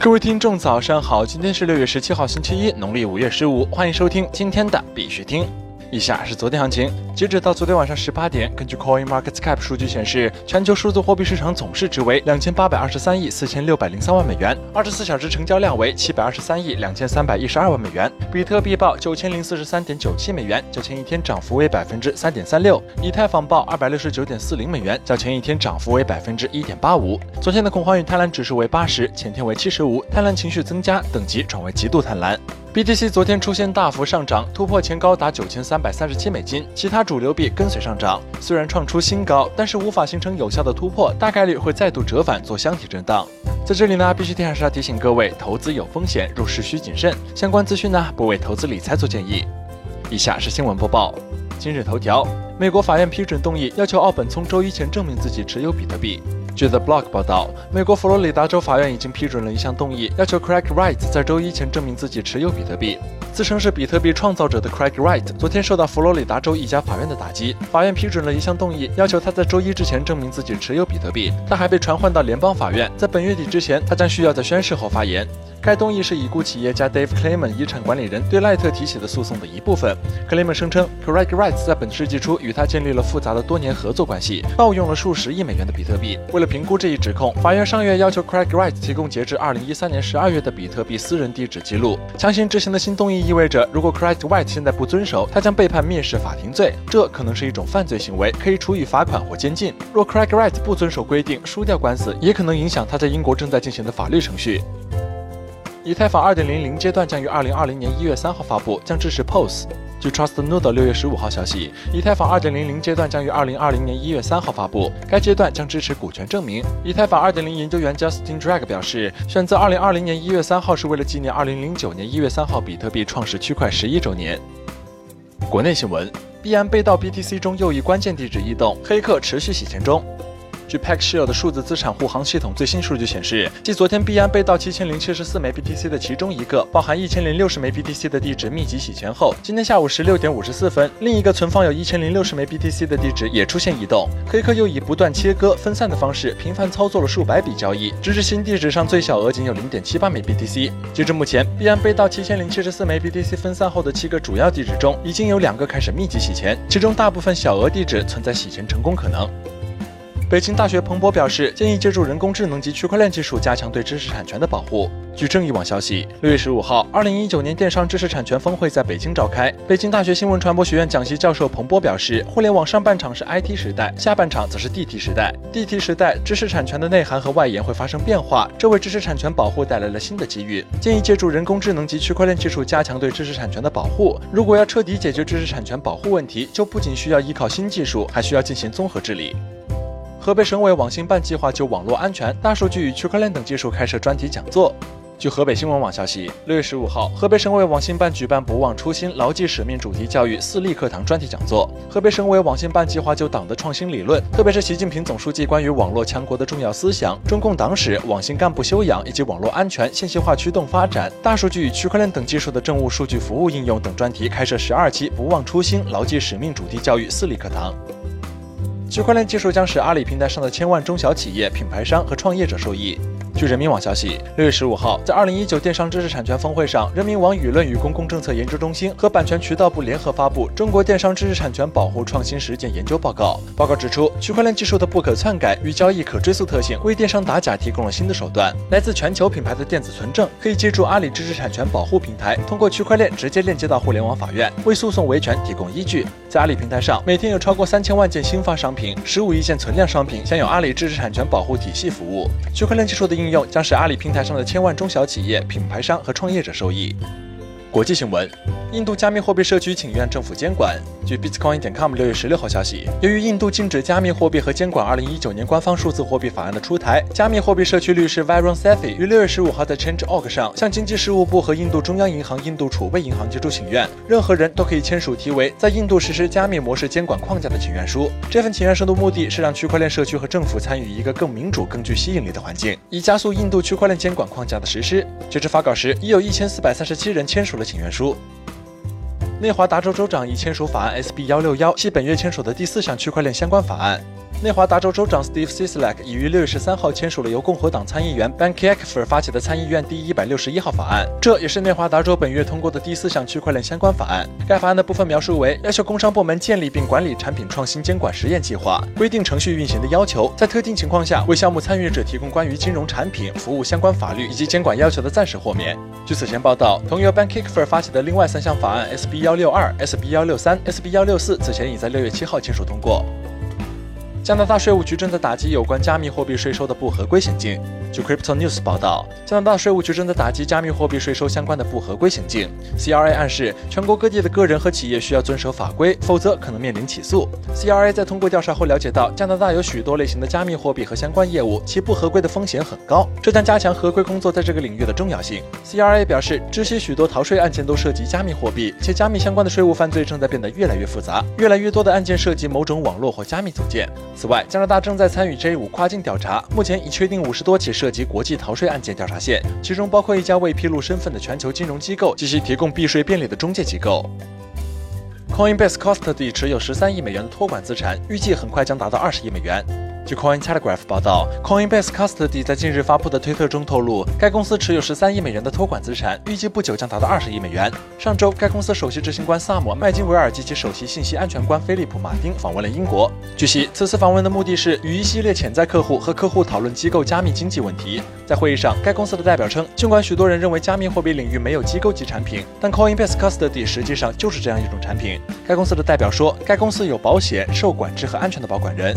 各位听众，早上好！今天是六月十七号，星期一，农历五月十五，欢迎收听今天的必须听。以下是昨天行情，截止到昨天晚上十八点，根据 Coin Market Cap 数据显示，全球数字货币市场总市值为两千八百二十三亿四千六百零三万美元，二十四小时成交量为七百二十三亿两千三百一十二万美元。比特币报九千零四十三点九七美元，较前一天涨幅为百分之三点三六；以太坊报二百六十九点四零美元，较前一天涨幅为百分之一点八五。昨天的恐慌与贪婪指数为八十，前天为七十五，贪婪情绪增加，等级转为极度贪婪。BTC 昨天出现大幅上涨，突破前高达九千三百三十七美金，其他主流币跟随上涨。虽然创出新高，但是无法形成有效的突破，大概率会再度折返做箱体震荡。在这里呢，必须提还是要提醒各位，投资有风险，入市需谨慎。相关资讯呢，不为投资理财做建议。以下是新闻播报。今日头条：美国法院批准动议，要求奥本从周一前证明自己持有比特币。据 The Block 报道，美国佛罗里达州法院已经批准了一项动议，要求 Craig Wright 在周一前证明自己持有比特币。自称是比特币创造者的 Craig Wright 昨天受到佛罗里达州一家法院的打击，法院批准了一项动议，要求他在周一之前证明自己持有比特币。他还被传唤到联邦法院，在本月底之前，他将需要在宣誓后发言。该动议是已故企业家 Dave Clayman 遗产管理人对赖特提起的诉讼的一部分。Clayman 声称，Craig Wright 在本世纪初与他建立了复杂的多年合作关系，盗用了数十亿美元的比特币。为了评估这一指控，法院上月要求 Craig Wright 提供截至2013年12月的比特币私人地址记录。强行执行的新动议意味着，如果 Craig Wright 现在不遵守，他将被判蔑视法庭罪，这可能是一种犯罪行为，可以处以罚款或监禁。若 Craig Wright 不遵守规定，输掉官司，也可能影响他在英国正在进行的法律程序。以太坊2.00阶段将于2020年1月3号发布，将支持 POS。据 TrustNode 六月十五号消息，以太坊2.00阶段将于2020年1月3号发布，该阶段将支持股权证明。以太坊2.0研究员 Justin Drag 表示，选择2020年1月3号是为了纪念2009年1月3号比特币创始区块十一周年。国内新闻：币安被盗 BTC 中又一关键地址异动，黑客持续洗钱中。据 PackShield 的数字资产护航系统最新数据显示，继昨天币安被盗七千零七十四枚 BTC 的其中一个包含一千零六十枚 BTC 的地址密集洗钱后，今天下午十六点五十四分，另一个存放有一千零六十枚 BTC 的地址也出现异动。黑客又以不断切割、分散的方式频繁操作了数百笔交易，直至新地址上最小额仅有零点七八枚 BTC。截至目前，币安被盗七千零七十四枚 BTC 分散后的七个主要地址中，已经有两个开始密集洗钱，其中大部分小额地址存在洗钱成功可能。北京大学彭博表示，建议借助人工智能及区块链技术加强对知识产权的保护。据正义网消息，六月十五号，二零一九年电商知识产权峰会在北京召开。北京大学新闻传播学院讲席教授彭博表示，互联网上半场是 IT 时代，下半场则是 DT 时代。DT 时代，知识产权的内涵和外延会发生变化，这为知识产权保护带来了新的机遇。建议借助人工智能及区块链技术加强对知识产权的保护。如果要彻底解决知识产权保护问题，就不仅需要依靠新技术，还需要进行综合治理。河北省委网信办计划就网络安全、大数据与区块链等技术开设专题讲座。据河北新闻网消息，六月十五号，河北省委网信办举办“不忘初心、牢记使命”主题教育四例课堂专题讲座。河北省委网信办计划就党的创新理论，特别是习近平总书记关于网络强国的重要思想、中共党史、网信干部修养以及网络安全、信息化驱动发展、大数据与区块链等技术的政务数据服务应用等专题开设十二期“不忘初心、牢记使命”主题教育四例课堂。区块链技术将使阿里平台上的千万中小企业、品牌商和创业者受益。据人民网消息，六月十五号，在二零一九电商知识产权峰会上，人民网舆论与公共政策研究中心和版权渠道部联合发布《中国电商知识产权保护创新实践研究报告》。报告指出，区块链技术的不可篡改与交易可追溯特性，为电商打假提供了新的手段。来自全球品牌的电子存证，可以借助阿里知识产权保护平台，通过区块链直接链接到互联网法院，为诉讼维权提供依据。在阿里平台上，每天有超过三千万件新发商品，十五亿件存量商品享有阿里知识产权保护体系服务。区块链技术的应用应用将使阿里平台上的千万中小企业、品牌商和创业者受益。国际新闻：印度加密货币社区请愿政府监管。据 Bitcoin.com 六月十六号消息，由于印度禁止加密货币和监管二零一九年官方数字货币法案的出台，加密货币社区律师 Varun Sethi 于六月十五号在 Change.org 上向经济事务部和印度中央银行、印度储备银行提出请愿，任何人都可以签署题为“在印度实施加密模式监管框架”的请愿书。这份请愿书的目的是让区块链社区和政府参与一个更民主、更具吸引力的环境，以加速印度区块链监管框架的实施。截至发稿时，已有一千四百三十七人签署了请愿书。内华达州州长已签署法案 SB 幺六幺，系本月签署的第四项区块链相关法案。内华达州州长 Steve Sisolak 已于六月十三号签署了由共和党参议员 Ben Kiekfer 发起的参议院第一百六十一号法案，这也是内华达州本月通过的第四项区块链相关法案。该法案的部分描述为要求工商部门建立并管理产品创新监管实验计划，规定程序运行的要求，在特定情况下为项目参与者提供关于金融产品、服务相关法律以及监管要求的暂时豁免。据此前报道，同由 Ben Kiekfer 发起的另外三项法案 SB 幺六二、SB 幺六三、SB 幺六四，此前已在六月七号签署通过。加拿大税务局正在打击有关加密货币税收的不合规行径。据 Crypto News 报道，加拿大税务局正在打击加密货币税收相关的不合规行径。CRA 暗示，全国各地的个人和企业需要遵守法规，否则可能面临起诉。CRA 在通过调查后了解到，加拿大有许多类型的加密货币和相关业务，其不合规的风险很高，这将加强合规工作在这个领域的重要性。CRA 表示，知悉许多逃税案件都涉及加密货币，且加密相关的税务犯罪正在变得越来越复杂，越来越多的案件涉及某种网络或加密组件。此外，加拿大正在参与 J 五跨境调查，目前已确定五十多起涉及国际逃税案件调查线，其中包括一家未披露身份的全球金融机构及其提供避税便利的中介机构。Coinbase Custody 持有十三亿美元的托管资产，预计很快将达到二十亿美元。据 Coin Telegraph 报道，Coinbase Custody 在近日发布的推特中透露，该公司持有十三亿美元的托管资产，预计不久将达到二十亿美元。上周，该公司首席执行官萨姆·麦金维尔及其首席信息安全官菲利普·马丁访问了英国。据悉，此次访问的目的是与一系列潜在客户和客户讨论机构加密经济问题。在会议上，该公司的代表称，尽管许多人认为加密货币领域没有机构级产品，但 Coinbase Custody 实际上就是这样一种产品。该公司的代表说，该公司有保险、受管制和安全的保管人。